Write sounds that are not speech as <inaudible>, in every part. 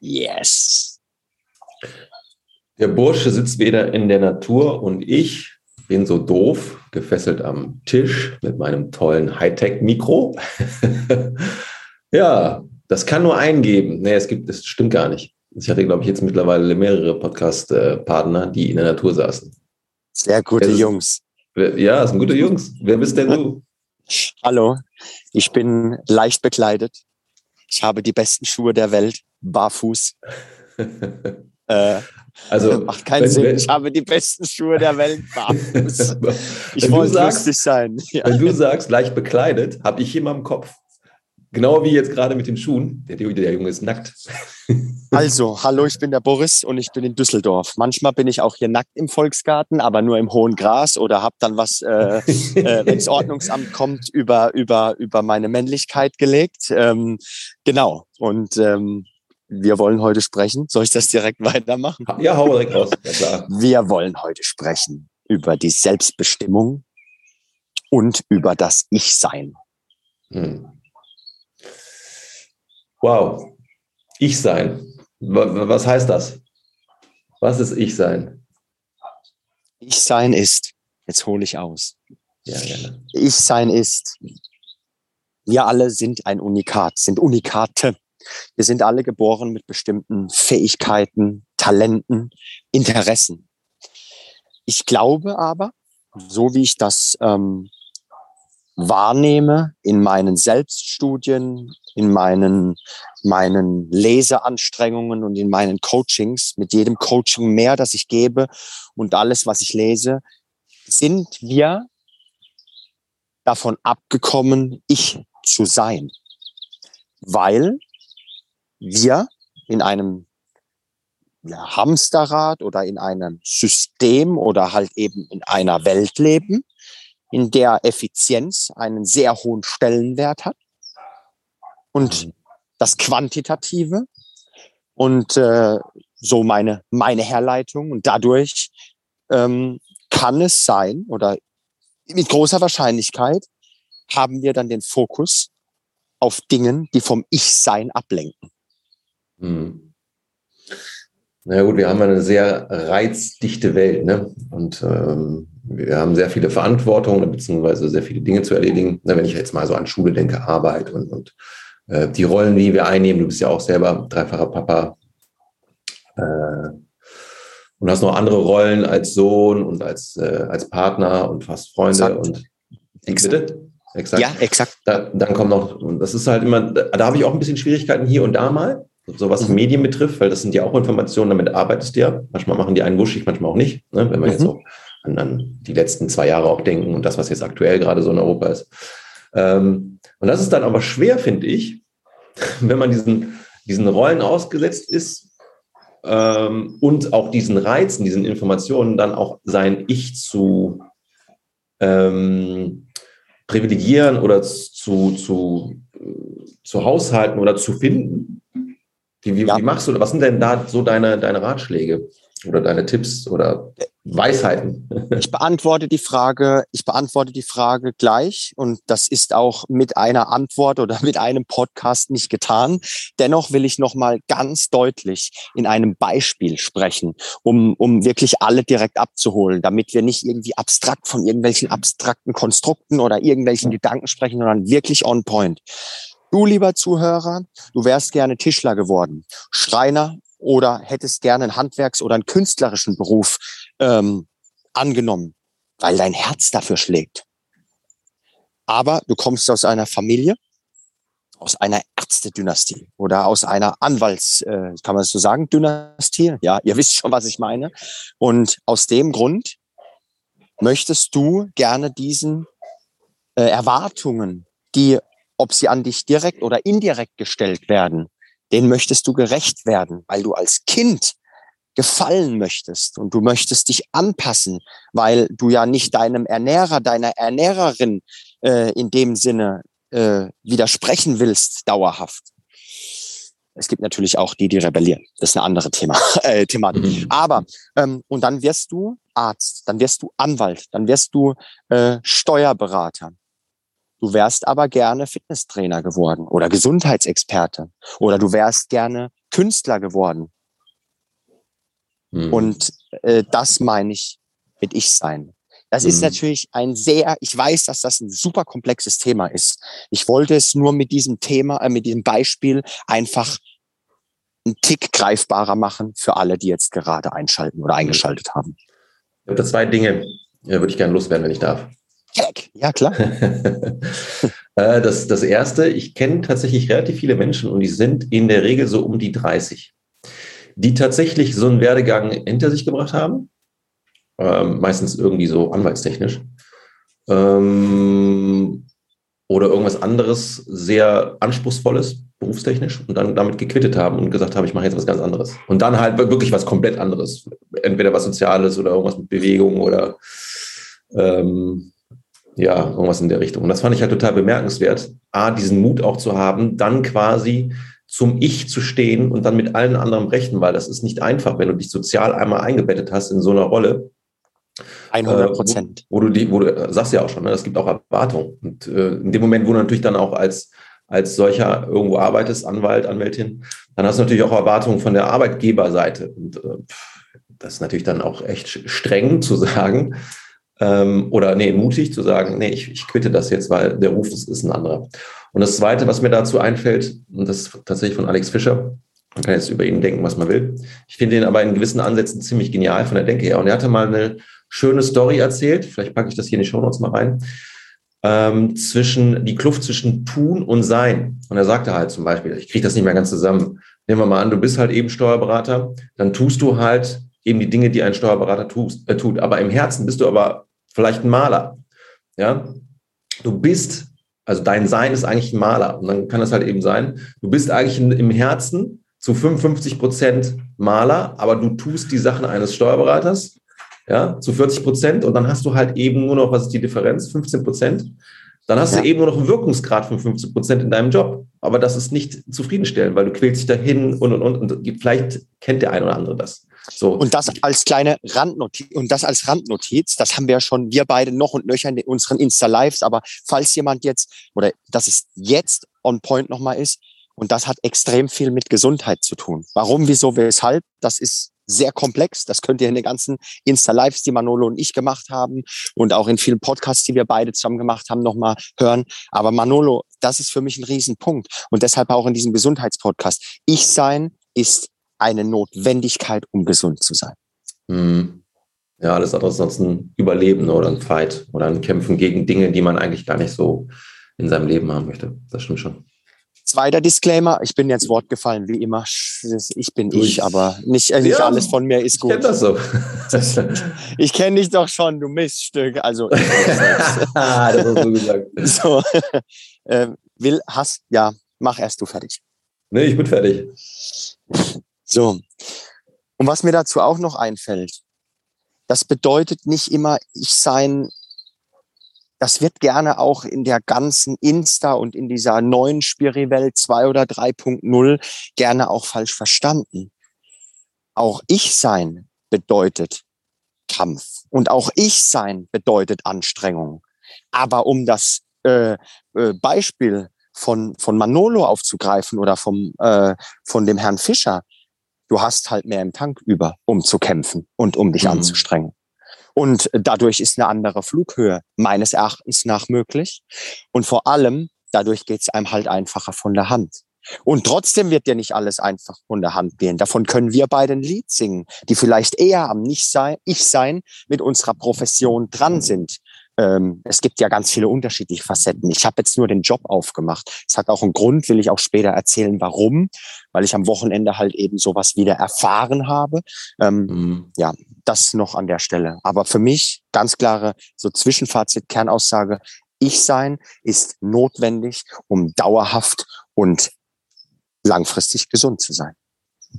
Yes. Der Bursche sitzt wieder in der Natur und ich bin so doof, gefesselt am Tisch mit meinem tollen Hightech-Mikro. <laughs> ja, das kann nur einen geben. Nee, es gibt, das stimmt gar nicht. Ich hatte, glaube ich, jetzt mittlerweile mehrere Podcast-Partner, die in der Natur saßen. Sehr gute ist, Jungs. Ja, das sind gute Jungs. Wer bist denn du? <laughs> Hallo, ich bin leicht bekleidet. Ich habe die besten Schuhe der Welt, barfuß. <laughs> äh, also <laughs> macht keinen wenn, Sinn. Wenn, ich habe die besten Schuhe der Welt barfuß. <laughs> Ich wollte sagst, lustig sein. Ja. Wenn du sagst, leicht bekleidet, habe ich immer im Kopf. Genau wie jetzt gerade mit den Schuhen. Der, der Junge ist nackt. Also, hallo, ich bin der Boris und ich bin in Düsseldorf. Manchmal bin ich auch hier nackt im Volksgarten, aber nur im hohen Gras oder habe dann was, äh, äh, wenn das Ordnungsamt kommt, über, über, über meine Männlichkeit gelegt. Ähm, genau. Und ähm, wir wollen heute sprechen. Soll ich das direkt <laughs> weitermachen? Ja, hau direkt raus. Ja, klar. Wir wollen heute sprechen über die Selbstbestimmung und über das Ich-Sein. Hm. Wow. Ich-Sein. Was heißt das? Was ist Ich-Sein? Ich-Sein ist, jetzt hole ich aus. Ja, gerne. Ich-Sein ist, wir alle sind ein Unikat, sind Unikate. Wir sind alle geboren mit bestimmten Fähigkeiten, Talenten, Interessen. Ich glaube aber, so wie ich das ähm, wahrnehme in meinen Selbststudien, in meinen, meinen Leseanstrengungen und in meinen Coachings, mit jedem Coaching mehr, das ich gebe und alles, was ich lese, sind wir davon abgekommen, ich zu sein. Weil wir in einem ja, Hamsterrad oder in einem System oder halt eben in einer Welt leben, in der Effizienz einen sehr hohen Stellenwert hat und mhm. das Quantitative und äh, so meine, meine Herleitung und dadurch ähm, kann es sein oder mit großer Wahrscheinlichkeit haben wir dann den Fokus auf Dingen, die vom Ich-Sein ablenken. Hm. Na gut, wir haben eine sehr reizdichte Welt, ne? Und ähm, wir haben sehr viele Verantwortungen beziehungsweise sehr viele Dinge zu erledigen. Na, wenn ich jetzt mal so an Schule denke, Arbeit und, und äh, die Rollen, die wir einnehmen, du bist ja auch selber dreifacher Papa äh, und hast noch andere Rollen als Sohn und als, äh, als Partner und fast Freunde exakt. und exakt. bitte? Exakt. Ja, exakt. Da, dann kommt noch, das ist halt immer, da, da habe ich auch ein bisschen Schwierigkeiten hier und da mal so was mhm. Medien betrifft, weil das sind ja auch Informationen, damit arbeitest du ja. Manchmal machen die einen wuschig, manchmal auch nicht. Ne? Wenn wir mhm. jetzt so an, an, die letzten zwei Jahre auch denken und das, was jetzt aktuell gerade so in Europa ist. Ähm, und das ist dann aber schwer, finde ich, <laughs> wenn man diesen, diesen Rollen ausgesetzt ist ähm, und auch diesen Reizen, diesen Informationen dann auch sein Ich zu ähm, privilegieren oder zu, zu, zu haushalten oder zu finden. Wie, wie, ja. wie machst du, was sind denn da so deine, deine Ratschläge oder deine Tipps oder Weisheiten? <laughs> Ich beantworte die Frage, ich beantworte die Frage gleich und das ist auch mit einer Antwort oder <laughs> mit einem Podcast nicht getan. Dennoch will ich noch mal ganz deutlich in einem Beispiel sprechen, um, um wirklich alle direkt abzuholen, damit wir nicht irgendwie abstrakt von irgendwelchen abstrakten Konstrukten oder irgendwelchen Gedanken sprechen, sondern wirklich on point. Du, lieber Zuhörer, du wärst gerne Tischler geworden, Schreiner oder hättest gerne einen Handwerks- oder einen künstlerischen Beruf ähm, angenommen, weil dein Herz dafür schlägt. Aber du kommst aus einer Familie, aus einer Ärztedynastie oder aus einer Anwalts, äh, kann man so sagen, Dynastie. Ja, ihr wisst schon, was ich meine. Und aus dem Grund möchtest du gerne diesen äh, Erwartungen, die ob sie an dich direkt oder indirekt gestellt werden, den möchtest du gerecht werden, weil du als Kind gefallen möchtest und du möchtest dich anpassen, weil du ja nicht deinem Ernährer, deiner Ernährerin äh, in dem Sinne äh, widersprechen willst, dauerhaft. Es gibt natürlich auch die, die rebellieren. Das ist eine andere Thema, <laughs> äh, Thematik. Mhm. Aber ähm, und dann wirst du Arzt, dann wirst du Anwalt, dann wirst du äh, Steuerberater, Du wärst aber gerne Fitnesstrainer geworden oder Gesundheitsexperte oder du wärst gerne Künstler geworden. Mhm. Und äh, das meine ich mit Ich sein. Das mhm. ist natürlich ein sehr, ich weiß, dass das ein super komplexes Thema ist. Ich wollte es nur mit diesem Thema, äh, mit diesem Beispiel einfach einen Tick greifbarer machen für alle, die jetzt gerade einschalten oder eingeschaltet haben. Ich habe da zwei Dinge, ja, würde ich gerne loswerden, wenn ich darf. Ja, klar. <laughs> Äh, das, das erste, ich kenne tatsächlich relativ viele Menschen und die sind in der Regel so um die 30, die tatsächlich so einen Werdegang hinter sich gebracht haben. Ähm, meistens irgendwie so anwaltstechnisch. Ähm, oder irgendwas anderes, sehr anspruchsvolles, berufstechnisch, und dann damit gequittet haben und gesagt haben, ich mache jetzt was ganz anderes. Und dann halt wirklich was komplett anderes. Entweder was Soziales oder irgendwas mit Bewegung oder ähm, ja, irgendwas in der Richtung. Und das fand ich halt total bemerkenswert, A, diesen Mut auch zu haben, dann quasi zum Ich zu stehen und dann mit allen anderen brechen, weil das ist nicht einfach, wenn du dich sozial einmal eingebettet hast in so einer Rolle. 100 Prozent. Äh, wo, wo, du die, wo du sagst ja auch schon, ne, es gibt auch Erwartungen. Und äh, in dem Moment, wo du natürlich dann auch als, als solcher irgendwo arbeitest, Anwalt, Anwältin, dann hast du natürlich auch Erwartungen von der Arbeitgeberseite. Und äh, das ist natürlich dann auch echt streng zu sagen, ähm, oder nee, mutig zu sagen, nee, ich, ich quitte das jetzt, weil der Ruf ist, ist ein anderer. Und das Zweite, was mir dazu einfällt, und das ist tatsächlich von Alex Fischer, man kann jetzt über ihn denken, was man will. Ich finde ihn aber in gewissen Ansätzen ziemlich genial von der Denke her. Und er hatte mal eine schöne Story erzählt, vielleicht packe ich das hier in die Show Notes mal rein, ähm, zwischen die Kluft zwischen Tun und Sein. Und er sagte halt zum Beispiel, ich kriege das nicht mehr ganz zusammen. Nehmen wir mal an, du bist halt eben Steuerberater, dann tust du halt eben die Dinge, die ein Steuerberater tust, äh, tut. Aber im Herzen bist du aber vielleicht ein Maler. Ja, du bist, also dein Sein ist eigentlich ein Maler. Und dann kann es halt eben sein, du bist eigentlich im Herzen zu 55 Prozent Maler, aber du tust die Sachen eines Steuerberaters, ja, zu 40 Prozent. Und dann hast du halt eben nur noch, was ist die Differenz? 15 Prozent. Dann hast ja. du eben nur noch einen Wirkungsgrad von 15 Prozent in deinem Job. Aber das ist nicht zufriedenstellend, weil du quälst dich dahin und, und, und. Und vielleicht kennt der ein oder andere das. So. Und das als kleine Randnotiz, und das als Randnotiz, das haben wir ja schon, wir beide noch und nöcher in unseren Insta-Lives, aber falls jemand jetzt, oder dass es jetzt on point nochmal ist, und das hat extrem viel mit Gesundheit zu tun. Warum, wieso, weshalb, das ist sehr komplex. Das könnt ihr in den ganzen Insta-Lives, die Manolo und ich gemacht haben und auch in vielen Podcasts, die wir beide zusammen gemacht haben, nochmal hören. Aber Manolo, das ist für mich ein Riesenpunkt. Und deshalb auch in diesem Gesundheitspodcast. Ich sein ist eine Notwendigkeit, um gesund zu sein. Mhm. Ja, alles andere ist sonst ein Überleben oder ein Fight oder ein Kämpfen gegen Dinge, die man eigentlich gar nicht so in seinem Leben haben möchte. Das stimmt schon. Zweiter Disclaimer, ich bin jetzt Wort gefallen, wie immer. Ich bin ich, ich aber nicht, äh, nicht ja, alles von mir ist gut. Ich kenne das so. <laughs> ich kenne dich doch schon, du Miststück. Also, <laughs> ah, das hast du gesagt. <laughs> So, äh, will, hast, ja, mach erst du fertig. Nee, ich bin fertig. So. Und was mir dazu auch noch einfällt, das bedeutet nicht immer, ich sein, das wird gerne auch in der ganzen Insta und in dieser neuen Spiri-Welt 2 oder 3.0 gerne auch falsch verstanden. Auch ich sein bedeutet Kampf und auch ich sein bedeutet Anstrengung. Aber um das äh, äh, Beispiel von, von Manolo aufzugreifen oder vom, äh, von dem Herrn Fischer, du hast halt mehr im Tank über, um zu kämpfen und um dich mhm. anzustrengen. Und dadurch ist eine andere Flughöhe meines Erachtens nach möglich. Und vor allem, dadurch geht es einem halt einfacher von der Hand. Und trotzdem wird dir nicht alles einfach von der Hand gehen. Davon können wir beide ein Lied singen, die vielleicht eher am Nicht-Ich-Sein mit unserer Profession dran sind ähm, es gibt ja ganz viele unterschiedliche Facetten. Ich habe jetzt nur den Job aufgemacht. Es hat auch einen Grund, will ich auch später erzählen, warum, weil ich am Wochenende halt eben sowas wieder erfahren habe. Ähm, mhm. Ja, das noch an der Stelle. Aber für mich ganz klare so Zwischenfazit, Kernaussage, ich sein ist notwendig, um dauerhaft und langfristig gesund zu sein.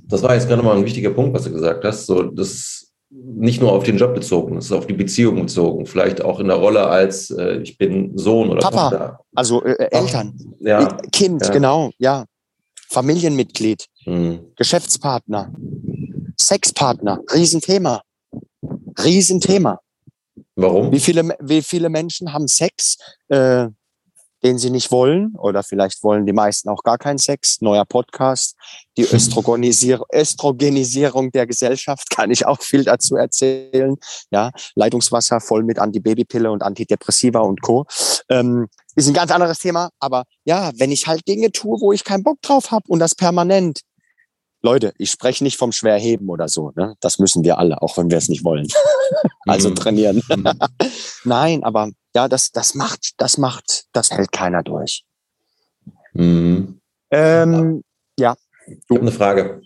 Das war jetzt gerade mal ein wichtiger Punkt, was du gesagt hast. So, das nicht nur auf den Job bezogen, es ist auf die Beziehung bezogen, vielleicht auch in der Rolle als äh, ich bin Sohn oder Papa, Tochter. also äh, äh Eltern, ja, Kind, ja. genau, ja, Familienmitglied, hm. Geschäftspartner, Sexpartner, Riesenthema, Riesenthema. Warum? Wie viele, wie viele Menschen haben Sex, äh, den sie nicht wollen oder vielleicht wollen die meisten auch gar keinen Sex. Neuer Podcast, die Östrogenisierung, Östrogenisierung der Gesellschaft, <laughs> kann ich auch viel dazu erzählen. Ja, Leitungswasser voll mit Antibabypille und Antidepressiva und Co. Ähm, ist ein ganz anderes Thema, aber ja, wenn ich halt Dinge tue, wo ich keinen Bock drauf habe und das permanent, Leute, ich spreche nicht vom Schwerheben oder so. Ne? Das müssen wir alle, auch wenn wir es nicht wollen. <laughs> also mhm. trainieren. Mhm. Nein, aber ja, das, das macht, das macht, das hält keiner durch. Mhm. Ähm, ja. Ich habe eine Frage.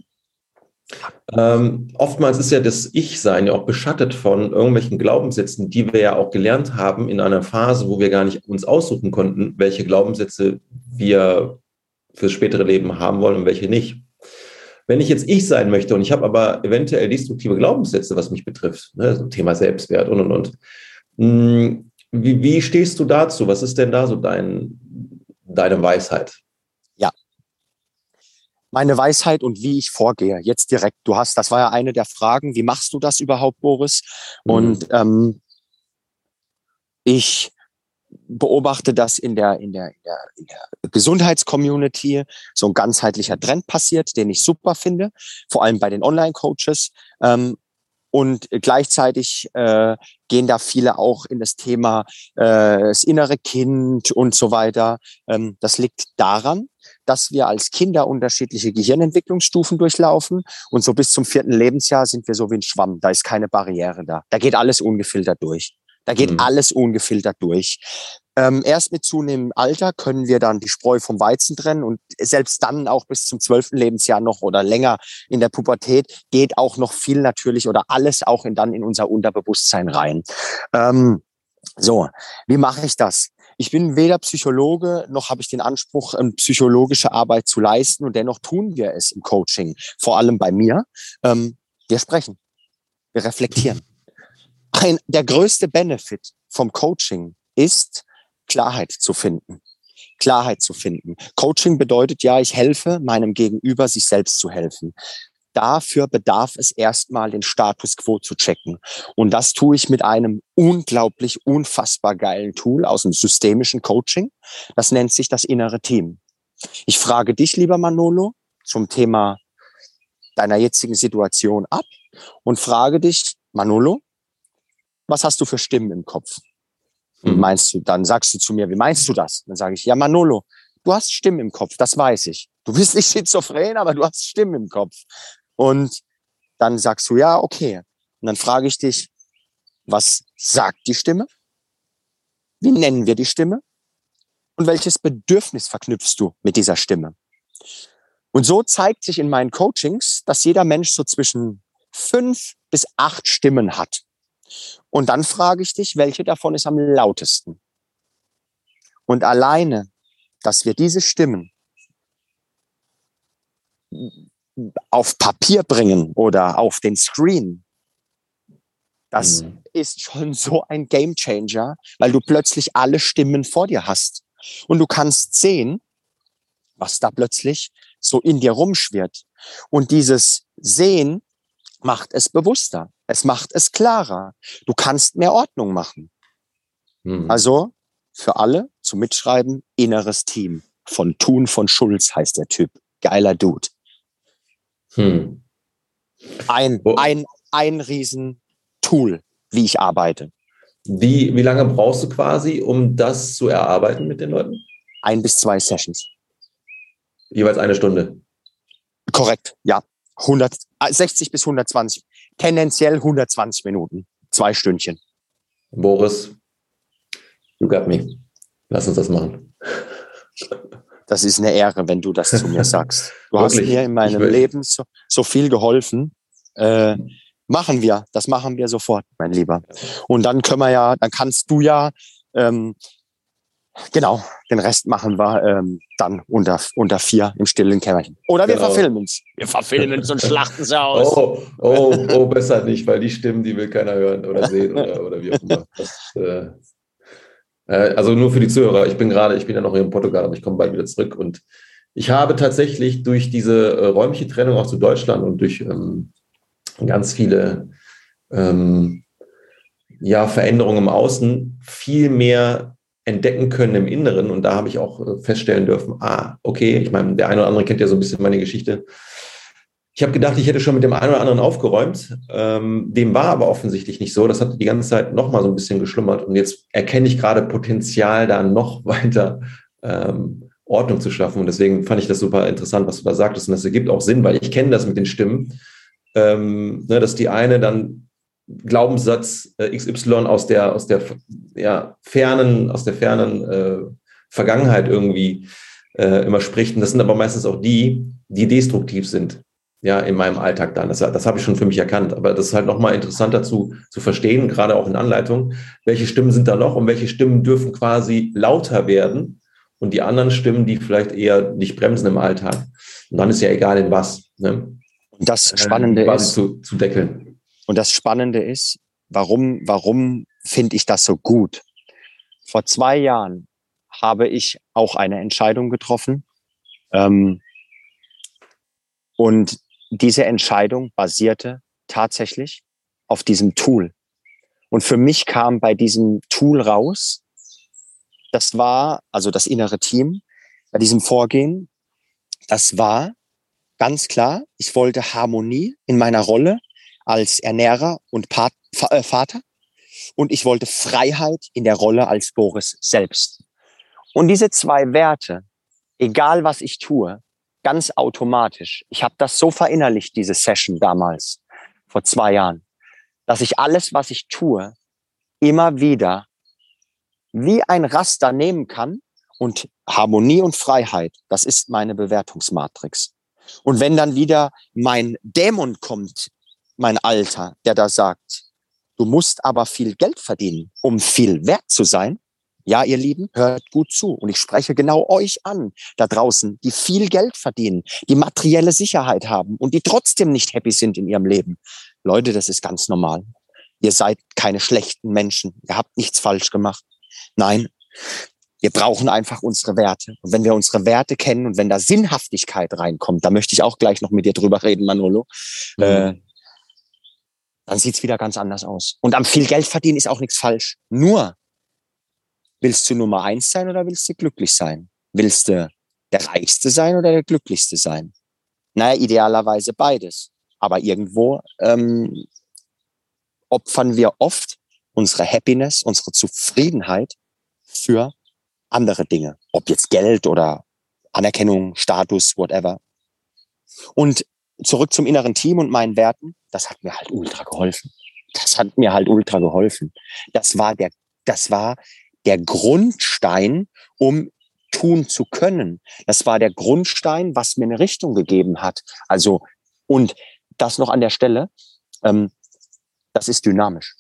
Ähm, oftmals ist ja das Ich-Sein ja auch beschattet von irgendwelchen Glaubenssätzen, die wir ja auch gelernt haben in einer Phase, wo wir gar nicht uns aussuchen konnten, welche Glaubenssätze wir fürs spätere Leben haben wollen und welche nicht. Wenn ich jetzt ich sein möchte und ich habe aber eventuell destruktive Glaubenssätze, was mich betrifft, ne, so Thema Selbstwert und und und, hm, wie, wie stehst du dazu? Was ist denn da so dein, deine Weisheit? Ja. Meine Weisheit und wie ich vorgehe, jetzt direkt. Du hast, das war ja eine der Fragen, wie machst du das überhaupt, Boris? Mhm. Und ähm, ich beobachte, dass in der, in der, in der, Gesundheitscommunity so ein ganzheitlicher Trend passiert, den ich super finde, vor allem bei den Online-Coaches. Ähm, und gleichzeitig äh, gehen da viele auch in das Thema äh, das innere Kind und so weiter. Ähm, das liegt daran, dass wir als Kinder unterschiedliche Gehirnentwicklungsstufen durchlaufen und so bis zum vierten Lebensjahr sind wir so wie ein Schwamm. Da ist keine Barriere da. Da geht alles ungefiltert durch. Da geht mhm. alles ungefiltert durch. Ähm, erst mit zunehmendem Alter können wir dann die Spreu vom Weizen trennen und selbst dann auch bis zum zwölften Lebensjahr noch oder länger in der Pubertät geht auch noch viel natürlich oder alles auch in, dann in unser Unterbewusstsein rein. Ähm, so, wie mache ich das? Ich bin weder Psychologe noch habe ich den Anspruch, ähm, psychologische Arbeit zu leisten und dennoch tun wir es im Coaching, vor allem bei mir. Ähm, wir sprechen, wir reflektieren. Ein, der größte Benefit vom Coaching ist, Klarheit zu finden. Klarheit zu finden. Coaching bedeutet ja, ich helfe meinem Gegenüber, sich selbst zu helfen. Dafür bedarf es erstmal den Status quo zu checken. Und das tue ich mit einem unglaublich, unfassbar geilen Tool aus dem systemischen Coaching. Das nennt sich das innere Team. Ich frage dich, lieber Manolo, zum Thema deiner jetzigen Situation ab und frage dich, Manolo, was hast du für Stimmen im Kopf? Mhm. meinst du? Dann sagst du zu mir, wie meinst du das? Dann sage ich, ja, Manolo, du hast Stimmen im Kopf, das weiß ich. Du bist nicht schizophren, aber du hast Stimmen im Kopf. Und dann sagst du, ja, okay. Und dann frage ich dich, was sagt die Stimme? Wie nennen wir die Stimme? Und welches Bedürfnis verknüpfst du mit dieser Stimme? Und so zeigt sich in meinen Coachings, dass jeder Mensch so zwischen fünf bis acht Stimmen hat. Und dann frage ich dich, welche davon ist am lautesten? Und alleine, dass wir diese Stimmen auf Papier bringen oder auf den Screen, das mhm. ist schon so ein Game Changer, weil du plötzlich alle Stimmen vor dir hast. Und du kannst sehen, was da plötzlich so in dir rumschwirrt. Und dieses Sehen macht es bewusster. Es macht es klarer. Du kannst mehr Ordnung machen. Mhm. Also für alle zum Mitschreiben inneres Team. Von Thun von Schulz heißt der Typ. Geiler Dude. Hm. Ein, oh. ein, ein Riesen-Tool, wie ich arbeite. Wie, wie lange brauchst du quasi, um das zu erarbeiten mit den Leuten? Ein bis zwei Sessions. Jeweils eine Stunde. Korrekt, ja. 100, 60 bis 120 tendenziell 120 Minuten, zwei Stündchen. Boris, you got me. Lass uns das machen. Das ist eine Ehre, wenn du das zu mir sagst. Du hast mir in meinem Leben so, so, viel geholfen. Äh, machen wir, das machen wir sofort, mein Lieber. Und dann können wir ja, dann kannst du ja ähm, Genau, den Rest machen wir ähm, dann unter, unter vier im stillen Kämmerchen. Oder wir genau. verfilmen es. Wir verfilmen es und schlachten es aus. Oh, oh, oh, besser nicht, weil die Stimmen, die will keiner hören oder sehen oder, oder wie auch immer. Das, äh, äh, also nur für die Zuhörer, ich bin gerade, ich bin ja noch hier in Portugal, aber ich komme bald wieder zurück und ich habe tatsächlich durch diese äh, räumliche Trennung auch zu Deutschland und durch ähm, ganz viele ähm, ja, Veränderungen im Außen viel mehr entdecken können im Inneren. Und da habe ich auch äh, feststellen dürfen, ah, okay, ich meine, der eine oder andere kennt ja so ein bisschen meine Geschichte. Ich habe gedacht, ich hätte schon mit dem einen oder anderen aufgeräumt. Ähm, dem war aber offensichtlich nicht so. Das hat die ganze Zeit noch mal so ein bisschen geschlummert. Und jetzt erkenne ich gerade Potenzial, da noch <laughs> weiter ähm, Ordnung zu schaffen. Und deswegen fand ich das super interessant, was du da sagtest. Und das ergibt auch Sinn, weil ich kenne das mit den Stimmen, ähm, ne, dass die eine dann Glaubenssatz äh, XY aus der, aus der ja, fernen, aus der fernen äh, Vergangenheit irgendwie äh, immer spricht. Und das sind aber meistens auch die, die destruktiv sind. Ja, in meinem Alltag dann. Das, das habe ich schon für mich erkannt. Aber das ist halt nochmal interessanter zu, zu verstehen, gerade auch in Anleitungen. Welche Stimmen sind da noch und welche Stimmen dürfen quasi lauter werden und die anderen Stimmen, die vielleicht eher dich bremsen im Alltag. Und dann ist ja egal in was. Ne? Und das Spannende äh, ist, zu, zu deckeln. Und das Spannende ist, warum, warum finde ich das so gut? Vor zwei Jahren habe ich auch eine Entscheidung getroffen. Ähm, und diese Entscheidung basierte tatsächlich auf diesem Tool. Und für mich kam bei diesem Tool raus, das war, also das innere Team, bei diesem Vorgehen, das war ganz klar, ich wollte Harmonie in meiner Rolle als Ernährer und Pat äh, Vater und ich wollte Freiheit in der Rolle als Boris selbst. Und diese zwei Werte, egal was ich tue, ganz automatisch. Ich habe das so verinnerlicht, diese Session damals, vor zwei Jahren, dass ich alles, was ich tue, immer wieder wie ein Raster nehmen kann und Harmonie und Freiheit, das ist meine Bewertungsmatrix. Und wenn dann wieder mein Dämon kommt, mein Alter, der da sagt, du musst aber viel Geld verdienen, um viel wert zu sein. Ja, ihr Lieben, hört gut zu. Und ich spreche genau euch an, da draußen, die viel Geld verdienen, die materielle Sicherheit haben und die trotzdem nicht happy sind in ihrem Leben. Leute, das ist ganz normal. Ihr seid keine schlechten Menschen. Ihr habt nichts falsch gemacht. Nein, wir brauchen einfach unsere Werte. Und wenn wir unsere Werte kennen und wenn da Sinnhaftigkeit reinkommt, da möchte ich auch gleich noch mit dir drüber reden, Manolo, mhm. äh, dann sieht's wieder ganz anders aus. Und am viel Geld verdienen ist auch nichts falsch. Nur, willst du Nummer eins sein oder willst du glücklich sein? Willst du der Reichste sein oder der Glücklichste sein? Naja, idealerweise beides. Aber irgendwo ähm, opfern wir oft unsere Happiness, unsere Zufriedenheit für andere Dinge. Ob jetzt Geld oder Anerkennung, Status, whatever. Und zurück zum inneren Team und meinen Werten, das hat mir halt ultra geholfen. Das hat mir halt ultra geholfen. Das war der, das war der Grundstein, um tun zu können. Das war der Grundstein, was mir eine Richtung gegeben hat. Also, und das noch an der Stelle, ähm, das ist dynamisch.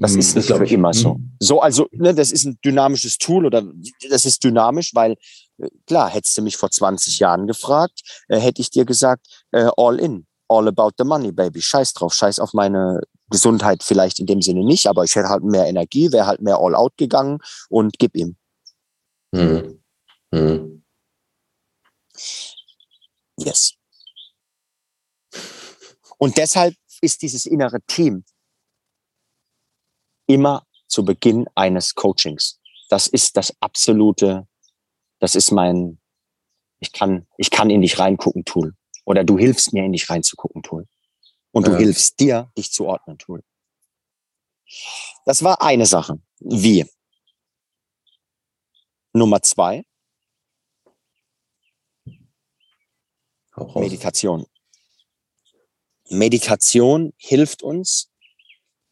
Das ist nicht für immer so. Mhm. So, also, ne, das ist ein dynamisches Tool oder das ist dynamisch, weil äh, klar, hättest du mich vor 20 Jahren gefragt, äh, hätte ich dir gesagt, äh, all in, all about the money, baby. Scheiß drauf, scheiß auf meine Gesundheit vielleicht in dem Sinne nicht, aber ich hätte halt mehr Energie, wäre halt mehr all out gegangen und gib ihm. Hm. Hm. Yes. Und deshalb ist dieses innere Team immer zu Beginn eines Coachings. Das ist das absolute, das ist mein, ich kann, ich kann in dich reingucken, Tool. Oder du hilfst mir in dich reinzugucken, Tool. Und du ja. hilfst dir, dich zu ordnen, Tool. Das war eine Sache. Wie? Nummer zwei. Meditation. Meditation hilft uns,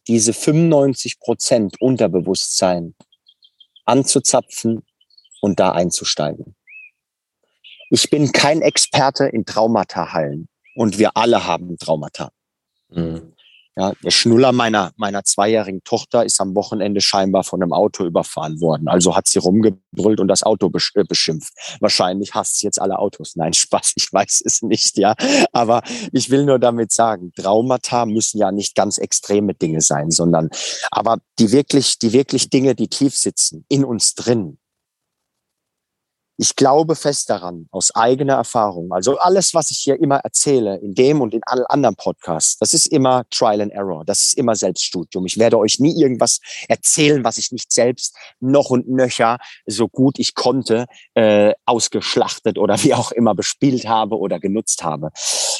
diese 95 Prozent Unterbewusstsein anzuzapfen und da einzusteigen. Ich bin kein Experte in Traumata heilen und wir alle haben Traumata. Mhm. Ja, der Schnuller meiner, meiner zweijährigen Tochter ist am Wochenende scheinbar von einem Auto überfahren worden. Also hat sie rumgebrüllt und das Auto äh, beschimpft. Wahrscheinlich hasst sie jetzt alle Autos. Nein, <laughs> Spaß, ich weiß es nicht, ja. Aber ich will nur damit sagen, Traumata müssen ja nicht ganz extreme Dinge sein, sondern, aber die wirklich, die wirklich Dinge, die tief sitzen, in uns drin, ich glaube fest daran, aus eigener Erfahrung. Also alles, was ich hier immer erzähle, in dem und in allen anderen Podcasts, das ist immer Trial and Error. Das ist immer Selbststudium. Ich werde euch nie irgendwas erzählen, was ich nicht selbst noch und nöcher, so gut ich konnte, äh, ausgeschlachtet oder wie auch immer bespielt habe oder genutzt habe.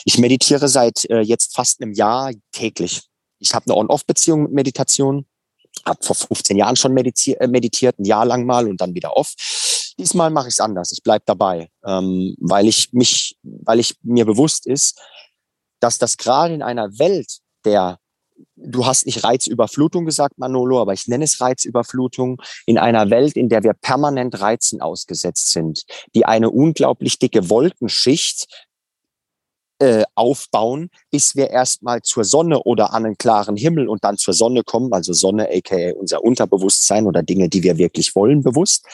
Ich meditiere seit äh, jetzt fast einem Jahr täglich. Ich habe eine On-Off-Beziehung mit Meditation. Habe vor 15 Jahren schon äh, meditiert, ein Jahr lang mal und dann wieder off Diesmal mache ich es anders. Ich bleib dabei, ähm, weil ich mich, weil ich mir bewusst ist, dass das gerade in einer Welt der Du hast nicht Reizüberflutung gesagt, Manolo, aber ich nenne es Reizüberflutung. In einer Welt, in der wir permanent Reizen ausgesetzt sind, die eine unglaublich dicke Wolkenschicht äh, aufbauen, bis wir erstmal zur Sonne oder an einen klaren Himmel und dann zur Sonne kommen, also Sonne, aka unser Unterbewusstsein oder Dinge, die wir wirklich wollen, bewusst.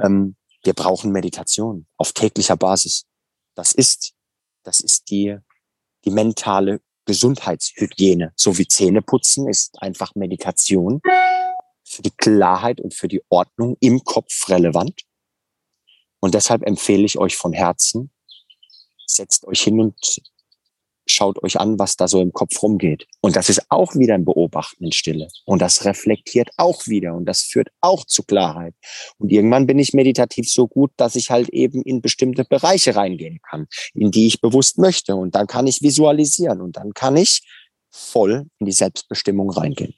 Ähm, wir brauchen Meditation auf täglicher Basis. Das ist, das ist die, die mentale Gesundheitshygiene. So wie Zähneputzen ist einfach Meditation für die Klarheit und für die Ordnung im Kopf relevant. Und deshalb empfehle ich euch von Herzen, setzt euch hin und schaut euch an, was da so im Kopf rumgeht. Und das ist auch wieder ein Beobachten in Stille. Und das reflektiert auch wieder und das führt auch zu Klarheit. Und irgendwann bin ich meditativ so gut, dass ich halt eben in bestimmte Bereiche reingehen kann, in die ich bewusst möchte. Und dann kann ich visualisieren und dann kann ich voll in die Selbstbestimmung reingehen.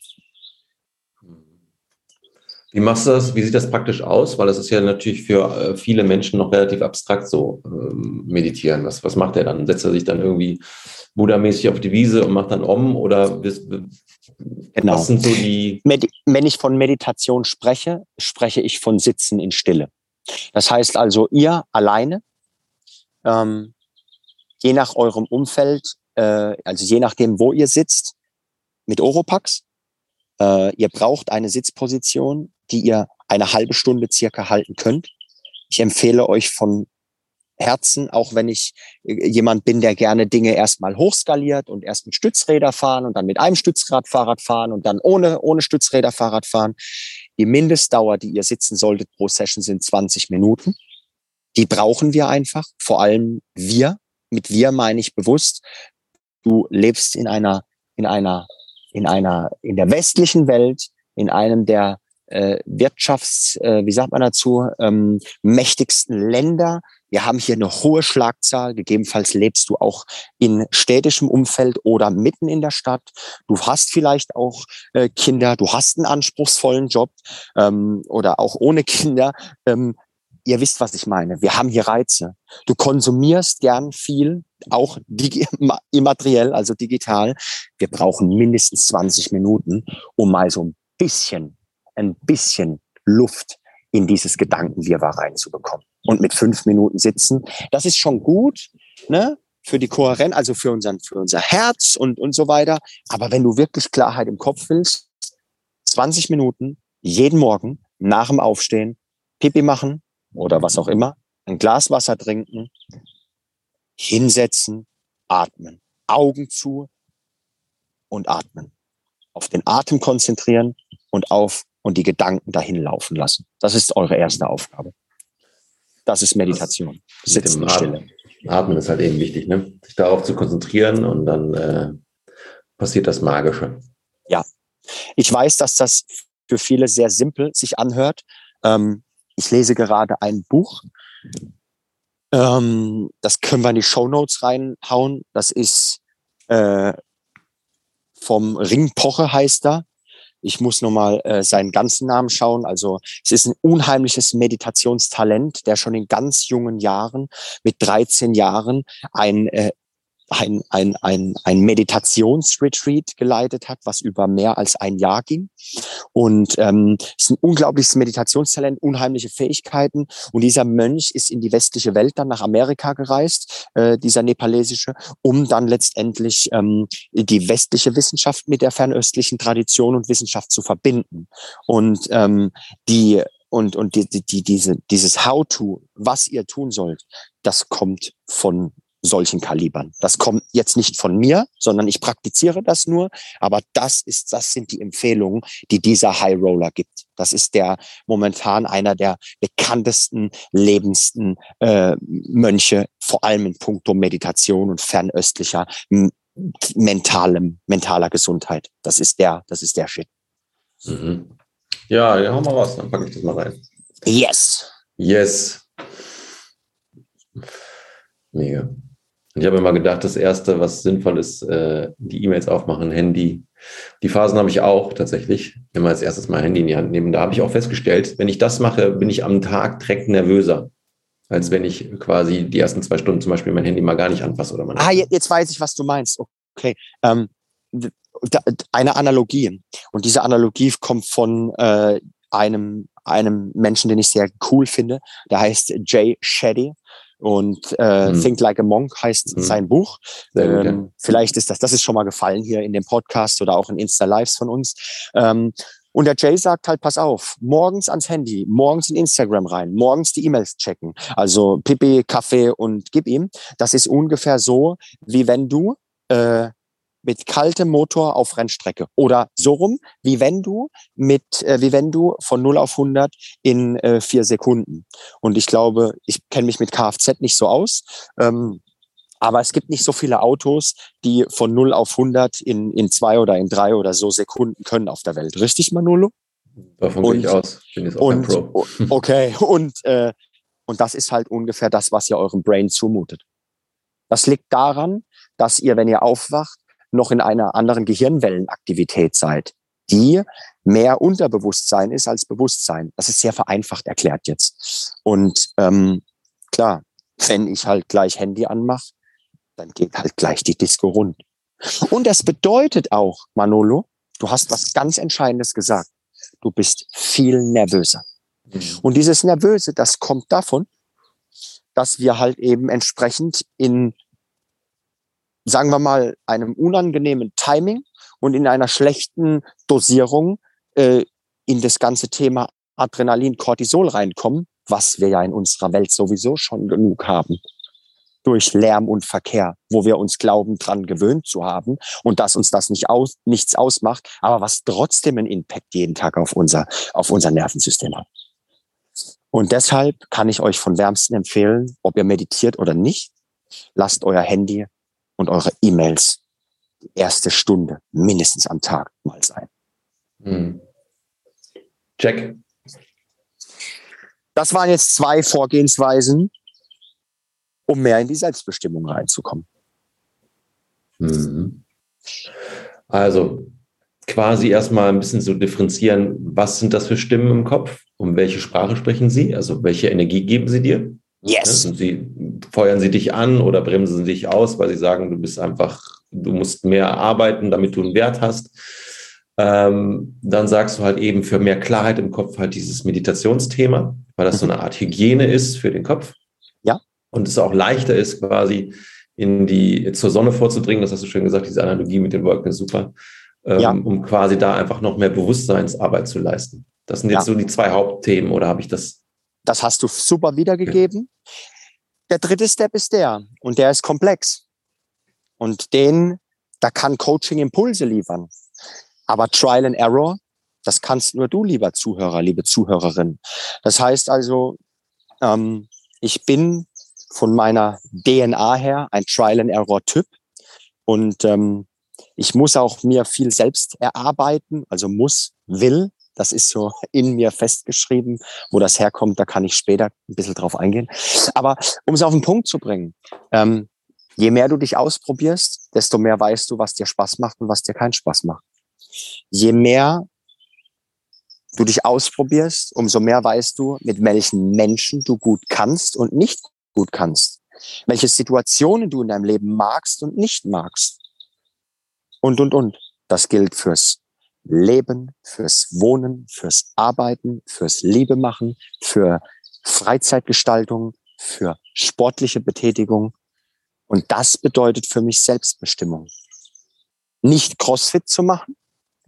Wie machst du das? Wie sieht das praktisch aus? Weil das ist ja natürlich für äh, viele Menschen noch relativ abstrakt so ähm, meditieren. Was, was macht er dann? Setzt er sich dann irgendwie Buddha-mäßig auf die Wiese und macht dann Om? Oder genau. was sind so die. Wenn ich von Meditation spreche, spreche ich von Sitzen in Stille. Das heißt also, ihr alleine, ähm, je nach eurem Umfeld, äh, also je nachdem, wo ihr sitzt, mit Oropax, äh, ihr braucht eine Sitzposition, die ihr eine halbe Stunde circa halten könnt. Ich empfehle euch von Herzen, auch wenn ich äh, jemand bin, der gerne Dinge erstmal hochskaliert und erst mit Stützräder fahren und dann mit einem Stützrad Fahrrad fahren und dann ohne, ohne Stützräder Fahrrad fahren. Die Mindestdauer, die ihr sitzen solltet pro Session sind 20 Minuten. Die brauchen wir einfach. Vor allem wir. Mit wir meine ich bewusst. Du lebst in einer, in einer, in einer, in der westlichen Welt, in einem der äh, Wirtschafts, äh, wie sagt man dazu, ähm, mächtigsten Länder. Wir haben hier eine hohe Schlagzahl. Gegebenenfalls lebst du auch in städtischem Umfeld oder mitten in der Stadt. Du hast vielleicht auch äh, Kinder. Du hast einen anspruchsvollen Job ähm, oder auch ohne Kinder. Ähm, ihr wisst, was ich meine. Wir haben hier Reize. Du konsumierst gern viel, auch <laughs> immateriell, also digital. Wir brauchen mindestens 20 Minuten, um mal so ein bisschen ein bisschen Luft in dieses Gedankenwirrwarr reinzubekommen. Und mit fünf Minuten sitzen, das ist schon gut, ne? Für die Kohärenz, also für unseren, für unser Herz und, und so weiter. Aber wenn du wirklich Klarheit im Kopf willst, 20 Minuten jeden Morgen nach dem Aufstehen, Pipi machen oder was auch immer, ein Glas Wasser trinken, hinsetzen, atmen, Augen zu und atmen. Auf den Atem konzentrieren und auf und die Gedanken dahin laufen lassen. Das ist eure erste Aufgabe. Das ist Meditation. Sitzen in Stille. Atmen ist halt eben wichtig, ne? sich darauf zu konzentrieren und dann äh, passiert das Magische. Ja, ich weiß, dass das für viele sehr simpel sich anhört. Ähm, ich lese gerade ein Buch. Ähm, das können wir in die Show Notes reinhauen. Das ist äh, vom Ringpoche heißt er. Ich muss nochmal äh, seinen ganzen Namen schauen. Also es ist ein unheimliches Meditationstalent, der schon in ganz jungen Jahren, mit 13 Jahren, ein äh, ein, ein, ein, ein Meditationsretreat geleitet hat, was über mehr als ein Jahr ging. Und ähm, ist ein unglaubliches Meditationstalent, unheimliche Fähigkeiten. Und dieser Mönch ist in die westliche Welt dann nach Amerika gereist, äh, dieser nepalesische, um dann letztendlich ähm, die westliche Wissenschaft mit der fernöstlichen Tradition und Wissenschaft zu verbinden. Und ähm, die und, und die, die, diese, dieses How-to, was ihr tun sollt, das kommt von solchen Kalibern. Das kommt jetzt nicht von mir, sondern ich praktiziere das nur. Aber das ist, das sind die Empfehlungen, die dieser High Roller gibt. Das ist der momentan einer der bekanntesten, lebendsten äh, Mönche, vor allem in puncto Meditation und fernöstlicher mentalem, mentaler Gesundheit. Das ist der, das ist der Shit. Mhm. Ja, ja, hau mal raus, dann packe ich das mal rein. Yes. Yes. Mega. Und ich habe immer gedacht, das Erste, was sinnvoll ist, äh, die E-Mails aufmachen, Handy. Die Phasen habe ich auch tatsächlich. Immer als erstes mal Handy in die Hand nehmen. Da habe ich auch festgestellt, wenn ich das mache, bin ich am Tag direkt nervöser, als wenn ich quasi die ersten zwei Stunden zum Beispiel mein Handy mal gar nicht anfasse. Oder ah, jetzt weiß ich, was du meinst. Okay. Ähm, eine Analogie. Und diese Analogie kommt von äh, einem, einem Menschen, den ich sehr cool finde. Der heißt Jay Shetty. Und äh, hm. Think Like a Monk heißt hm. sein Buch. Ähm, ja. Vielleicht ist das, das ist schon mal gefallen hier in dem Podcast oder auch in Insta-Lives von uns. Ähm, und der Jay sagt halt, pass auf, morgens ans Handy, morgens in Instagram rein, morgens die E-Mails checken. Also Pipi, Kaffee und gib ihm. Das ist ungefähr so, wie wenn du äh, mit kaltem Motor auf Rennstrecke oder so rum, wie wenn du mit, äh, wie wenn du von 0 auf 100 in äh, vier Sekunden. Und ich glaube, ich kenne mich mit Kfz nicht so aus. Ähm, aber es gibt nicht so viele Autos, die von 0 auf 100 in, in zwei oder in drei oder so Sekunden können auf der Welt. Richtig, Manolo? Davon gehe ich aus. Ich bin jetzt auch und, Pro. Okay, <laughs> und, äh, und das ist halt ungefähr das, was ihr eurem Brain zumutet. Das liegt daran, dass ihr, wenn ihr aufwacht, noch in einer anderen Gehirnwellenaktivität seid, die mehr Unterbewusstsein ist als Bewusstsein. Das ist sehr vereinfacht erklärt jetzt. Und ähm, klar, wenn ich halt gleich Handy anmache, dann geht halt gleich die Disco rund. Und das bedeutet auch, Manolo, du hast was ganz Entscheidendes gesagt. Du bist viel nervöser. Mhm. Und dieses Nervöse, das kommt davon, dass wir halt eben entsprechend in sagen wir mal, einem unangenehmen Timing und in einer schlechten Dosierung äh, in das ganze Thema Adrenalin, Cortisol reinkommen, was wir ja in unserer Welt sowieso schon genug haben. Durch Lärm und Verkehr, wo wir uns glauben, dran gewöhnt zu haben und dass uns das nicht aus, nichts ausmacht, aber was trotzdem einen Impact jeden Tag auf unser, auf unser Nervensystem hat. Und deshalb kann ich euch von wärmsten empfehlen, ob ihr meditiert oder nicht, lasst euer Handy und eure E-Mails die erste Stunde mindestens am Tag mal sein. Hm. Check. Das waren jetzt zwei Vorgehensweisen, um mehr in die Selbstbestimmung reinzukommen. Mhm. Also quasi erstmal ein bisschen so differenzieren, was sind das für Stimmen im Kopf? Um welche Sprache sprechen sie? Also welche Energie geben sie dir? Yes. Und sie feuern sie dich an oder bremsen sie dich aus, weil sie sagen, du bist einfach, du musst mehr arbeiten, damit du einen Wert hast. Ähm, dann sagst du halt eben für mehr Klarheit im Kopf halt dieses Meditationsthema, weil das so eine Art Hygiene ist für den Kopf. Ja. Und es auch leichter ist, quasi in die, zur Sonne vorzudringen. Das hast du schön gesagt, diese Analogie mit den Wolken ist super. Ähm, ja. Um quasi da einfach noch mehr Bewusstseinsarbeit zu leisten. Das sind jetzt ja. so die zwei Hauptthemen, oder habe ich das das hast du super wiedergegeben. Der dritte Step ist der und der ist komplex. Und den, da kann Coaching Impulse liefern. Aber Trial and Error, das kannst nur du, lieber Zuhörer, liebe Zuhörerin. Das heißt also, ähm, ich bin von meiner DNA her ein Trial and Error Typ und ähm, ich muss auch mir viel selbst erarbeiten, also muss, will, das ist so <laughs> in mir festgeschrieben. Wo das herkommt, da kann ich später ein bisschen drauf eingehen. Aber um es auf den Punkt zu bringen, ähm, je mehr du dich ausprobierst, desto mehr weißt du, was dir Spaß macht und was dir keinen Spaß macht. Je mehr du dich ausprobierst, umso mehr weißt du, mit welchen Menschen du gut kannst und nicht gut kannst. Welche Situationen du in deinem Leben magst und nicht magst. Und, und, und. Das gilt fürs Leben, fürs Wohnen, fürs Arbeiten, fürs Liebe machen, für Freizeitgestaltung, für sportliche Betätigung. Und das bedeutet für mich Selbstbestimmung. Nicht CrossFit zu machen,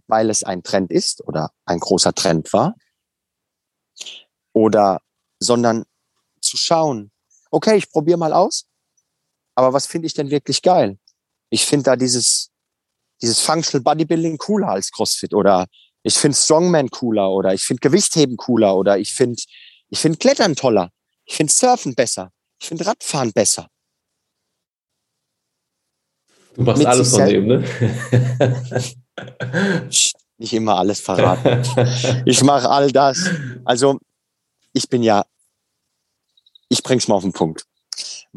weil es ein Trend ist oder ein großer Trend war, oder, sondern zu schauen, okay, ich probiere mal aus. Aber was finde ich denn wirklich geil? Ich finde da dieses, dieses Functional Bodybuilding cooler als CrossFit oder ich finde Strongman cooler oder ich finde Gewichtheben cooler oder ich finde ich finde Klettern toller. Ich finde Surfen besser. Ich finde Radfahren besser. Du machst Mit alles von dem, ne? <laughs> Nicht immer alles verraten. ich mache all das. Also, ich bin ja, ich bring's mal auf den Punkt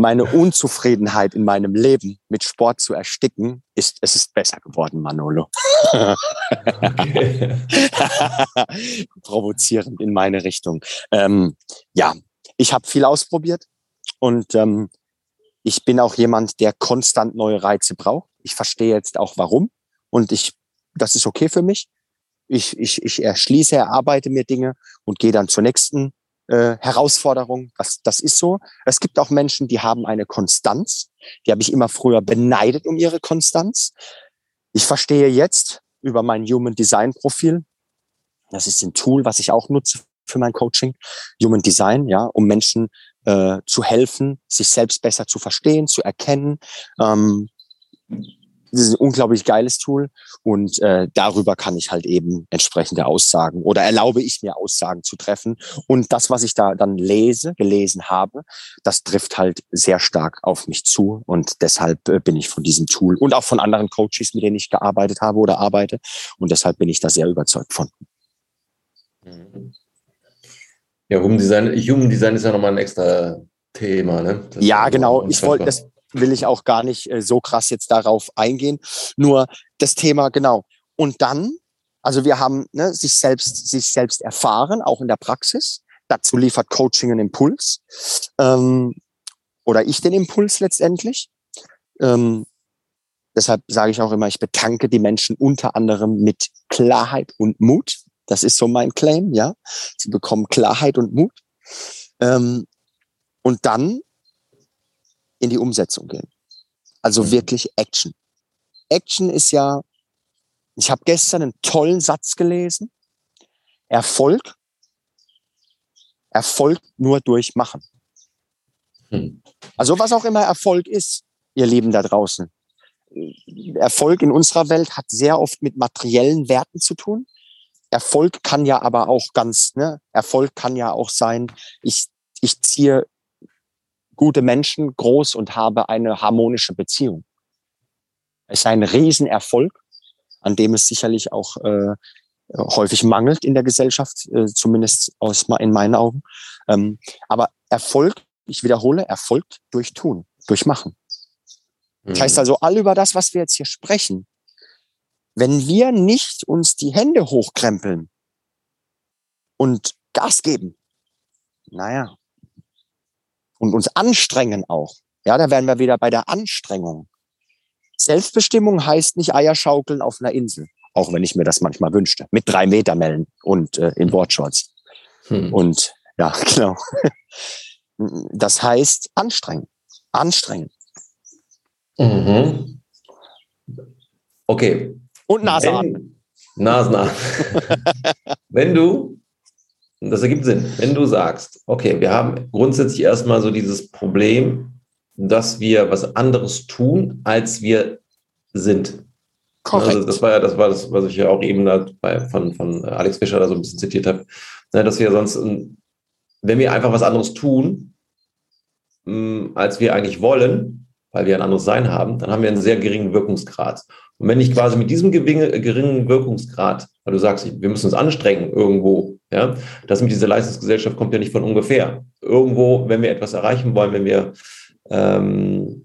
meine Unzufriedenheit in meinem Leben mit Sport zu ersticken, ist, es ist besser geworden, Manolo. <laughs> Provozierend in meine Richtung. Ähm, ja, ich habe viel ausprobiert und ähm, ich bin auch jemand, der konstant neue Reize braucht. Ich verstehe jetzt auch warum und ich, das ist okay für mich. Ich, ich, ich erschließe, erarbeite mir Dinge und gehe dann zur nächsten äh, Herausforderung. Das, das ist so. Es gibt auch Menschen, die haben eine Konstanz. Die habe ich immer früher beneidet um ihre Konstanz. Ich verstehe jetzt über mein Human Design Profil. Das ist ein Tool, was ich auch nutze für mein Coaching. Human Design, ja, um Menschen äh, zu helfen, sich selbst besser zu verstehen, zu erkennen. Ähm, das ist ein unglaublich geiles Tool und äh, darüber kann ich halt eben entsprechende Aussagen oder erlaube ich mir Aussagen zu treffen. Und das, was ich da dann lese, gelesen habe, das trifft halt sehr stark auf mich zu und deshalb äh, bin ich von diesem Tool und auch von anderen Coaches, mit denen ich gearbeitet habe oder arbeite und deshalb bin ich da sehr überzeugt von. Ja, Human Design, Human Design ist ja nochmal ein extra Thema, ne? Das ja, genau. Ich wollte das will ich auch gar nicht äh, so krass jetzt darauf eingehen. Nur das Thema, genau. Und dann, also wir haben ne, sich selbst, sich selbst erfahren, auch in der Praxis. Dazu liefert Coaching einen Impuls. Ähm, oder ich den Impuls letztendlich. Ähm, deshalb sage ich auch immer, ich betanke die Menschen unter anderem mit Klarheit und Mut. Das ist so mein Claim, ja. Sie bekommen Klarheit und Mut. Ähm, und dann in die Umsetzung gehen. Also mhm. wirklich Action. Action ist ja, ich habe gestern einen tollen Satz gelesen. Erfolg, Erfolg nur durch Machen. Mhm. Also was auch immer Erfolg ist, ihr Lieben da draußen. Erfolg in unserer Welt hat sehr oft mit materiellen Werten zu tun. Erfolg kann ja aber auch ganz, ne? Erfolg kann ja auch sein, ich, ich ziehe gute Menschen groß und habe eine harmonische Beziehung. Es ist ein Riesenerfolg, an dem es sicherlich auch äh, häufig mangelt in der Gesellschaft, äh, zumindest aus, in meinen Augen. Ähm, aber Erfolg, ich wiederhole, erfolgt durch Tun, durch Machen. Mhm. Das heißt mhm. also, all über das, was wir jetzt hier sprechen, wenn wir nicht uns die Hände hochkrempeln und Gas geben, naja, und uns anstrengen auch. Ja, da wären wir wieder bei der Anstrengung. Selbstbestimmung heißt nicht Eierschaukeln auf einer Insel, auch wenn ich mir das manchmal wünschte, mit drei Meter Mellen und äh, in Wortshorts. Hm. Und ja, <laughs> genau. Das heißt anstrengen, anstrengen. Mhm. Okay. Und Nasenatmen. Nasenatmen. <laughs> wenn du das ergibt Sinn. Wenn du sagst, okay, wir haben grundsätzlich erstmal so dieses Problem, dass wir was anderes tun, als wir sind. Korrekt. Also das war ja das, war das, was ich ja auch eben da bei, von, von Alex Fischer da so ein bisschen zitiert habe, ne, dass wir sonst, wenn wir einfach was anderes tun, als wir eigentlich wollen, weil wir ein anderes Sein haben, dann haben wir einen sehr geringen Wirkungsgrad. Und wenn ich quasi mit diesem geringen Wirkungsgrad, weil du sagst, wir müssen uns anstrengen irgendwo, ja, das mit dieser Leistungsgesellschaft kommt ja nicht von ungefähr. Irgendwo, wenn wir etwas erreichen wollen, wenn wir ähm,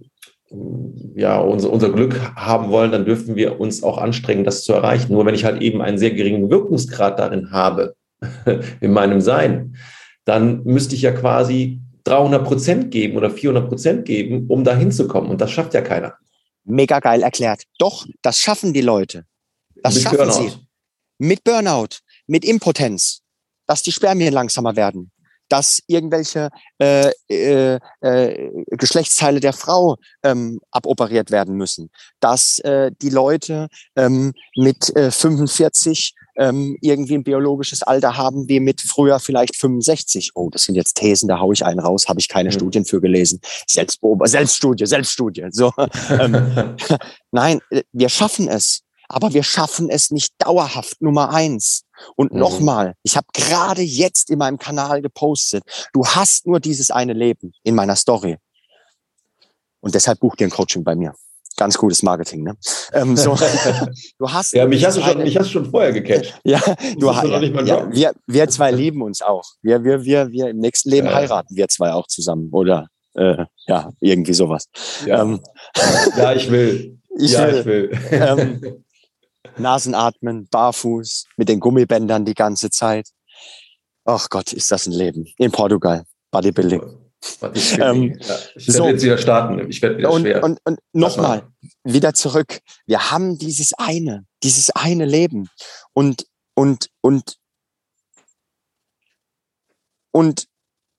ja, unser, unser Glück haben wollen, dann dürfen wir uns auch anstrengen, das zu erreichen. Nur wenn ich halt eben einen sehr geringen Wirkungsgrad darin habe, <laughs> in meinem Sein, dann müsste ich ja quasi 300 Prozent geben oder 400 Prozent geben, um da hinzukommen. Und das schafft ja keiner. Mega geil erklärt. Doch, das schaffen die Leute. Das mit schaffen Burnout. sie. Mit Burnout, mit Impotenz, dass die Spermien langsamer werden, dass irgendwelche äh, äh, äh, Geschlechtsteile der Frau ähm, aboperiert werden müssen, dass äh, die Leute ähm, mit äh, 45 ähm, irgendwie ein biologisches Alter haben wie mit früher vielleicht 65. Oh, das sind jetzt Thesen, da haue ich einen raus, habe ich keine mhm. Studien für gelesen. Selbstbeobachter, Selbststudie, Selbststudie. So, <laughs> ähm, <laughs> nein, äh, wir schaffen es. Aber wir schaffen es nicht dauerhaft, Nummer eins. Und mhm. nochmal, ich habe gerade jetzt in meinem Kanal gepostet, du hast nur dieses eine Leben in meiner Story. Und deshalb buch dir ein Coaching bei mir. Ganz gutes Marketing, ne? Ähm, so, <laughs> du hast ja, mich hast du schon, mich hast schon vorher gecatcht. <laughs> ja, du hast ja, ja, wir, wir zwei lieben uns auch. Wir, wir, wir, wir im nächsten Leben ja. heiraten wir zwei auch zusammen, oder? Äh, ja, irgendwie sowas. Ja, ähm, <laughs> ja ich will. Ich ja, will. Ich will. Ähm, Nasenatmen, barfuß, mit den Gummibändern die ganze Zeit. Ach Gott, ist das ein Leben. In Portugal, Bodybuilding. Ähm, ja, ich werde so. jetzt wieder starten. Ich werde wieder und, schwer. Und, und nochmal, wieder zurück. Wir haben dieses eine, dieses eine Leben. Und, und, und, und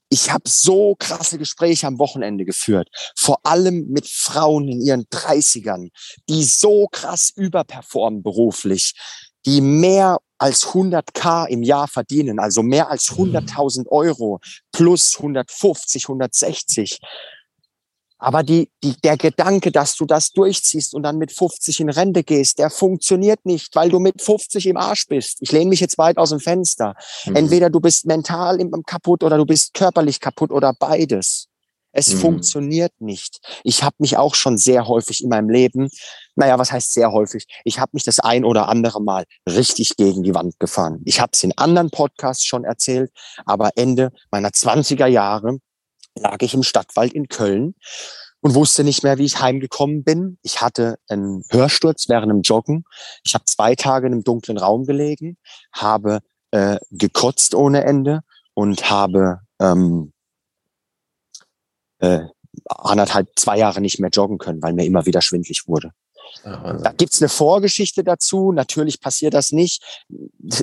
ich habe so krasse Gespräche am Wochenende geführt, vor allem mit Frauen in ihren 30ern, die so krass überperformen beruflich, die mehr als 100k im Jahr verdienen, also mehr als 100.000 mhm. Euro plus 150, 160. Aber die, die, der Gedanke, dass du das durchziehst und dann mit 50 in Rente gehst, der funktioniert nicht, weil du mit 50 im Arsch bist. Ich lehne mich jetzt weit aus dem Fenster. Mhm. Entweder du bist mental kaputt oder du bist körperlich kaputt oder beides. Es mhm. funktioniert nicht. Ich habe mich auch schon sehr häufig in meinem Leben, naja, was heißt sehr häufig? Ich habe mich das ein oder andere Mal richtig gegen die Wand gefahren. Ich habe es in anderen Podcasts schon erzählt, aber Ende meiner 20er Jahre lag ich im Stadtwald in Köln und wusste nicht mehr, wie ich heimgekommen bin. Ich hatte einen Hörsturz während dem Joggen. Ich habe zwei Tage in einem dunklen Raum gelegen, habe äh, gekotzt ohne Ende und habe ähm, äh, anderthalb, zwei Jahre nicht mehr joggen können, weil mir immer wieder schwindlig wurde. Da gibt's eine Vorgeschichte dazu. Natürlich passiert das nicht.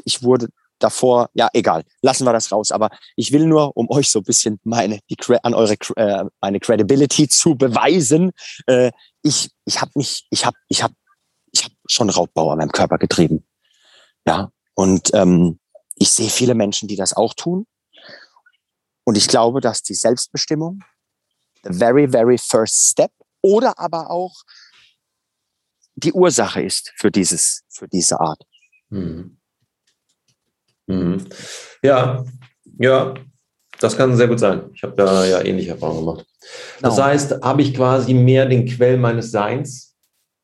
Ich wurde davor, ja, egal, lassen wir das raus. Aber ich will nur, um euch so ein bisschen meine, die, an eure, äh, meine Credibility zu beweisen, äh, ich, ich habe mich, ich habe, ich habe, ich habe schon Raubbau an meinem Körper getrieben. Ja, und ähm, ich sehe viele Menschen, die das auch tun. Und ich glaube, dass die Selbstbestimmung, the very, very first step, oder aber auch die Ursache ist für dieses, für diese Art. Mhm. Mhm. Ja, ja, das kann sehr gut sein. Ich habe da ja ähnliche Erfahrungen gemacht. Das genau. heißt, habe ich quasi mehr den Quell meines Seins,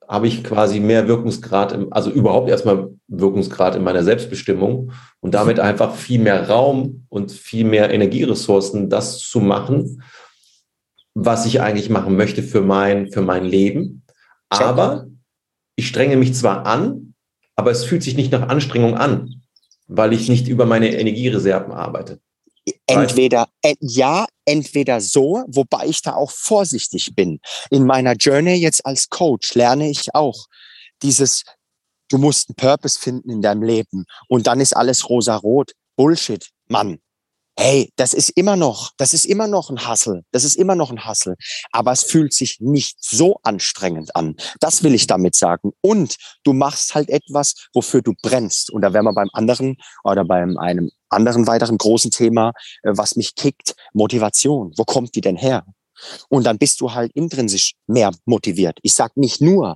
habe ich quasi mehr Wirkungsgrad, im, also überhaupt erstmal Wirkungsgrad in meiner Selbstbestimmung und damit einfach viel mehr Raum und viel mehr Energieressourcen, das zu machen, was ich eigentlich machen möchte für mein, für mein Leben. Aber ich strenge mich zwar an, aber es fühlt sich nicht nach Anstrengung an weil ich nicht über meine Energiereserven arbeite. Entweder, äh, ja, entweder so, wobei ich da auch vorsichtig bin. In meiner Journey jetzt als Coach lerne ich auch dieses, du musst einen Purpose finden in deinem Leben und dann ist alles rosa-rot. Bullshit, Mann hey, das ist immer noch, das ist immer noch ein Hassel, das ist immer noch ein Hassel, aber es fühlt sich nicht so anstrengend an. Das will ich damit sagen. Und du machst halt etwas, wofür du brennst. Und da wären wir beim anderen oder beim einem anderen weiteren großen Thema, äh, was mich kickt, Motivation. Wo kommt die denn her? Und dann bist du halt intrinsisch mehr motiviert. Ich sag nicht nur,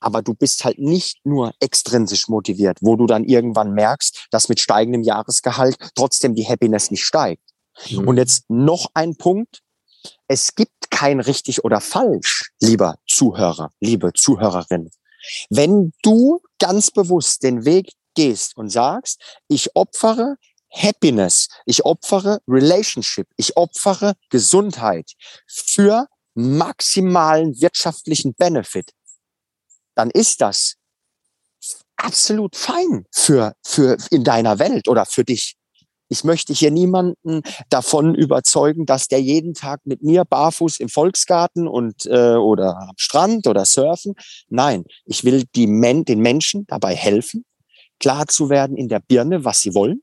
aber du bist halt nicht nur extrinsisch motiviert, wo du dann irgendwann merkst, dass mit steigendem Jahresgehalt trotzdem die Happiness nicht steigt. Mhm. Und jetzt noch ein Punkt. Es gibt kein richtig oder falsch, lieber Zuhörer, liebe Zuhörerin. Wenn du ganz bewusst den Weg gehst und sagst, ich opfere Happiness, ich opfere Relationship, ich opfere Gesundheit für maximalen wirtschaftlichen Benefit, dann ist das absolut fein für, für in deiner Welt oder für dich. Ich möchte hier niemanden davon überzeugen, dass der jeden Tag mit mir barfuß im Volksgarten und äh, oder am Strand oder surfen. Nein, ich will die Men den Menschen dabei helfen, klar zu werden in der Birne, was sie wollen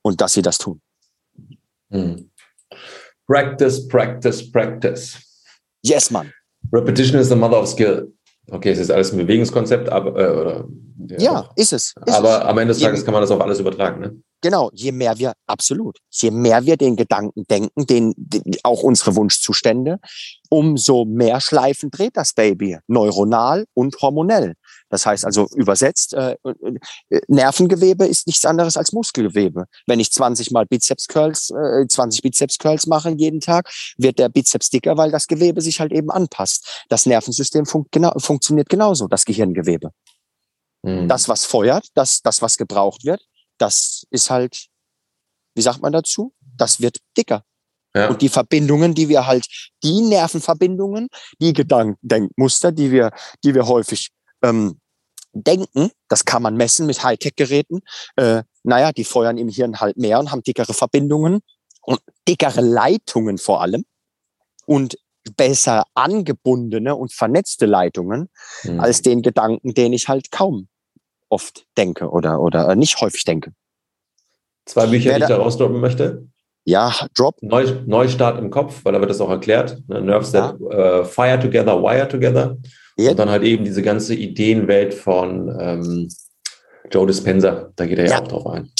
und dass sie das tun. Hm. Practice, practice, practice. Yes, man. Repetition is the mother of skill. Okay, es ist alles ein Bewegungskonzept, aber äh, oder, ja, ja ist es. Ist aber es. am Ende des Tages kann man das auf alles übertragen, ne? Genau, je mehr wir, absolut, je mehr wir den Gedanken denken, den, den, auch unsere Wunschzustände, umso mehr Schleifen dreht das Baby, neuronal und hormonell. Das heißt also übersetzt, äh, äh, Nervengewebe ist nichts anderes als Muskelgewebe. Wenn ich 20 mal Bizeps Curls, äh, 20 Bizeps Curls mache jeden Tag, wird der Bizeps dicker, weil das Gewebe sich halt eben anpasst. Das Nervensystem fun genau, funktioniert genauso, das Gehirngewebe. Mhm. Das, was feuert, das, das, was gebraucht wird, das ist halt, wie sagt man dazu? Das wird dicker. Ja. Und die Verbindungen, die wir halt, die Nervenverbindungen, die Gedankenmuster, die wir, die wir häufig ähm, denken, das kann man messen mit Hightech-Geräten, äh, naja, die feuern im Hirn halt mehr und haben dickere Verbindungen und dickere Leitungen vor allem und besser angebundene und vernetzte Leitungen mhm. als den Gedanken, den ich halt kaum oft denke oder, oder äh, nicht häufig denke. Zwei Bücher, die ich da rausdroppen möchte. Ja, Drop. Neu, Neustart im Kopf, weil da wird das auch erklärt. Ne? Nerves ja. that uh, fire together, wire together. Ja. Und dann halt eben diese ganze Ideenwelt von ähm, Joe Dispenza. Da geht er ja, ja auch drauf ein.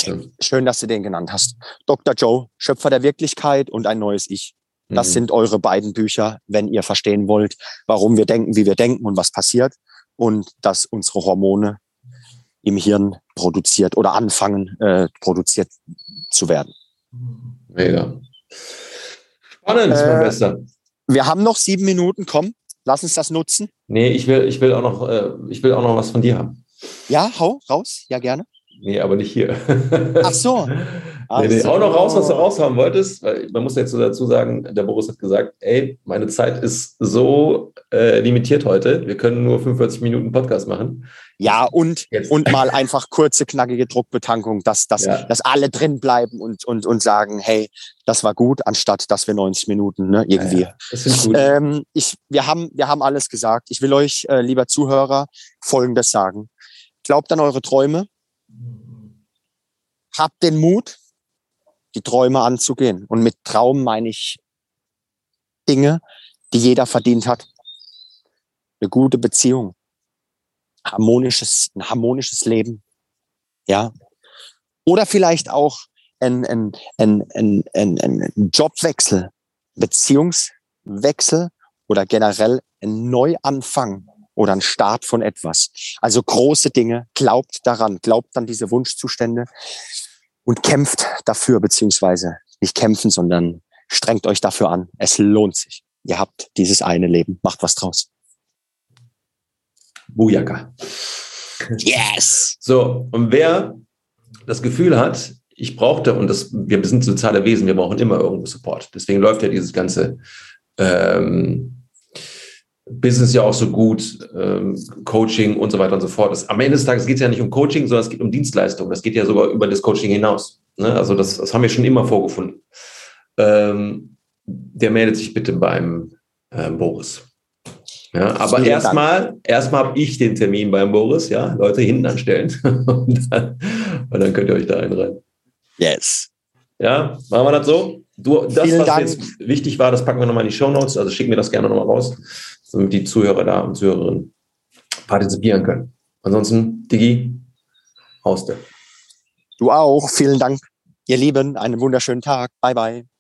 Schön, dass du den genannt hast. Dr. Joe, Schöpfer der Wirklichkeit und ein neues Ich. Das mhm. sind eure beiden Bücher, wenn ihr verstehen wollt, warum wir denken, wie wir denken und was passiert und dass unsere Hormone im Hirn produziert oder anfangen äh, produziert zu werden. Mega. Spannend, äh, mein Bester. Wir haben noch sieben Minuten, komm, lass uns das nutzen. Nee, ich will, ich will auch noch, äh, ich will auch noch was von dir haben. Ja, hau raus, ja gerne. Nee, aber nicht hier. Ach so. <laughs> nee, nee, auch noch raus, was du raushaben wolltest. Weil man muss jetzt so dazu sagen, der Boris hat gesagt, ey, meine Zeit ist so äh, limitiert heute. Wir können nur 45 Minuten Podcast machen. Ja, und, und mal einfach kurze, knackige Druckbetankung, dass, dass, ja. dass alle drin bleiben und, und, und sagen, hey, das war gut, anstatt dass wir 90 Minuten ne, irgendwie. Ja, ja. Das sind gut. Ähm, ich, wir, haben, wir haben alles gesagt. Ich will euch, äh, lieber Zuhörer, Folgendes sagen. Glaubt an eure Träume habt den Mut, die Träume anzugehen. Und mit Traum meine ich Dinge, die jeder verdient hat. Eine gute Beziehung, harmonisches, ein harmonisches Leben, ja. Oder vielleicht auch ein, ein, ein, ein, ein, ein Jobwechsel, Beziehungswechsel oder generell ein Neuanfang oder ein Start von etwas. Also große Dinge, glaubt daran, glaubt an diese Wunschzustände und kämpft dafür, beziehungsweise nicht kämpfen, sondern strengt euch dafür an. Es lohnt sich. Ihr habt dieses eine Leben. Macht was draus. Bujaka. Yes! So, und wer das Gefühl hat, ich brauchte, und das, wir sind soziale Wesen, wir brauchen immer irgendwo Support. Deswegen läuft ja dieses ganze ähm, Business ja auch so gut, ähm, Coaching und so weiter und so fort. Das, am Ende des Tages geht es ja nicht um Coaching, sondern es geht um Dienstleistung. Das geht ja sogar über das Coaching hinaus. Ne? Also das, das haben wir schon immer vorgefunden. Ähm, der meldet sich bitte beim äh, Boris. Ja, aber erstmal, erstmal habe ich den Termin beim Boris, ja, Leute hinten anstellen <laughs> und, dann, und dann könnt ihr euch da einreihen. Yes. Ja, machen wir das so? Du, das, Vielen was Dank. jetzt wichtig war, das packen wir nochmal in die Show Notes, also schick mir das gerne nochmal raus damit die Zuhörer da und Zuhörerinnen partizipieren können. Ansonsten, Digi, Hauste. Du auch. Vielen Dank, ihr Lieben. Einen wunderschönen Tag. Bye, bye.